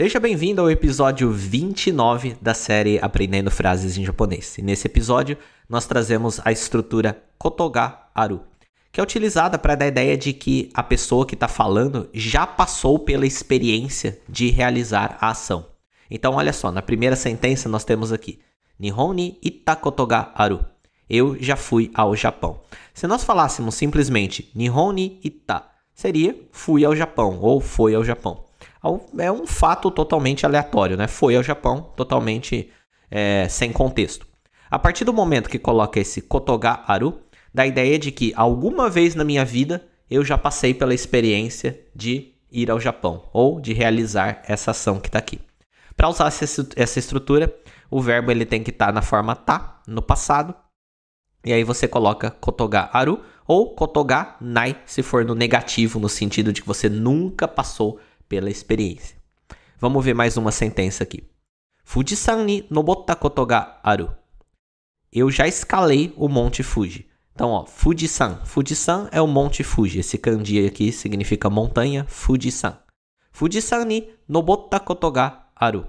Seja bem-vindo ao episódio 29 da série Aprendendo Frases em Japonês. E nesse episódio, nós trazemos a estrutura Kotoga Aru, que é utilizada para dar a ideia de que a pessoa que está falando já passou pela experiência de realizar a ação. Então, olha só, na primeira sentença nós temos aqui Nihon ni itta Kotoga Aru. Eu já fui ao Japão. Se nós falássemos simplesmente Nihon ni itta, seria fui ao Japão ou foi ao Japão é um fato totalmente aleatório, né? Foi ao Japão totalmente é, sem contexto. A partir do momento que coloca esse Kotoga Aru, dá a ideia de que alguma vez na minha vida eu já passei pela experiência de ir ao Japão ou de realizar essa ação que está aqui. Para usar essa estrutura, o verbo ele tem que estar tá na forma tá, no passado, e aí você coloca Kotoga Aru ou Kotoga Nai, se for no negativo, no sentido de que você nunca passou pela experiência. Vamos ver mais uma sentença aqui. Fujisan ni nobotta koto ga aru. Eu já escalei o Monte Fuji. Então, ó, Fujisan. Fujisan é o Monte Fuji. Esse kanji aqui significa montanha, Fujisan. Fujisan ni nobotta koto ga aru.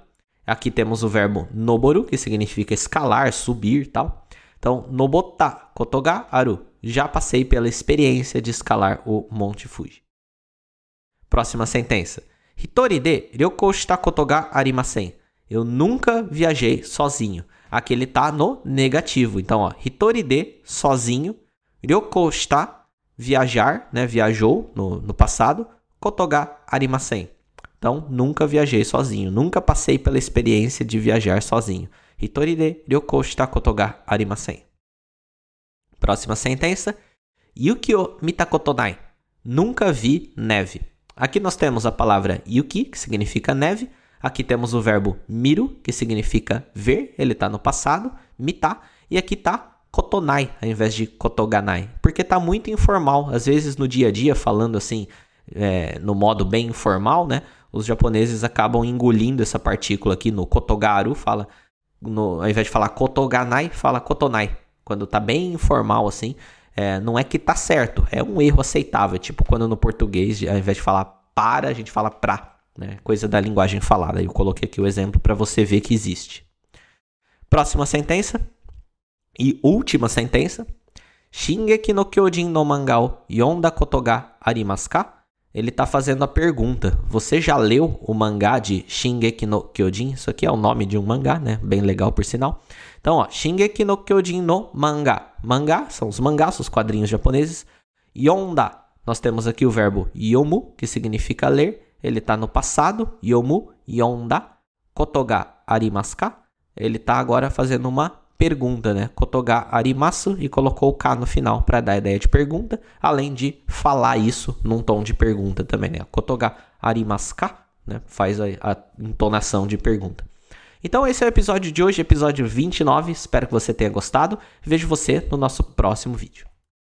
Aqui temos o verbo noboru, que significa escalar, subir tal. Então, nobotta koto ga aru. Já passei pela experiência de escalar o Monte Fuji. Próxima sentença. Hitori de ryoko shita arimasen. Eu nunca viajei sozinho. Aqui ele tá no negativo. Então, ó, hitori de sozinho, ryoko shita viajar, né, viajou no, no passado, koto ga arimasen. Então, nunca viajei sozinho, nunca passei pela experiência de viajar sozinho. Hitori de ryoko shita koto arimasen. Próxima sentença. Yuki o mitakotonai. Nunca vi neve. Aqui nós temos a palavra yuki, que significa neve. Aqui temos o verbo miru, que significa ver, ele está no passado, mita. E aqui está kotonai, ao invés de kotoganai, porque está muito informal. Às vezes no dia a dia, falando assim, é, no modo bem informal, né? Os japoneses acabam engolindo essa partícula aqui no kotogaru, fala, no, ao invés de falar kotoganai, fala kotonai. Quando está bem informal assim, é, não é que tá certo, é um erro aceitável. Tipo quando no português, ao invés de falar para, a gente fala pra. Né? Coisa da linguagem falada. Eu coloquei aqui o exemplo para você ver que existe. Próxima sentença. E última sentença. Shingeki no Kyojin no Mangao Yonda Kotoga Arimasu? Ele está fazendo a pergunta: Você já leu o mangá de Shingeki no Kyojin? Isso aqui é o nome de um mangá, né? Bem legal por sinal. Então, ó, Shingeki no Kyojin no mangá. Mangá são os mangás, os quadrinhos japoneses. Yonda, nós temos aqui o verbo yomu, que significa ler. Ele está no passado. Yomu, yonda. Kotoga arimasu ka? Ele está agora fazendo uma pergunta, né? Kotoga arimasu e colocou o K no final para dar a ideia de pergunta, além de falar isso num tom de pergunta também, né? Kotoga arimasu ka, né? Faz a, a entonação de pergunta. Então esse é o episódio de hoje, episódio 29. Espero que você tenha gostado. Vejo você no nosso próximo vídeo.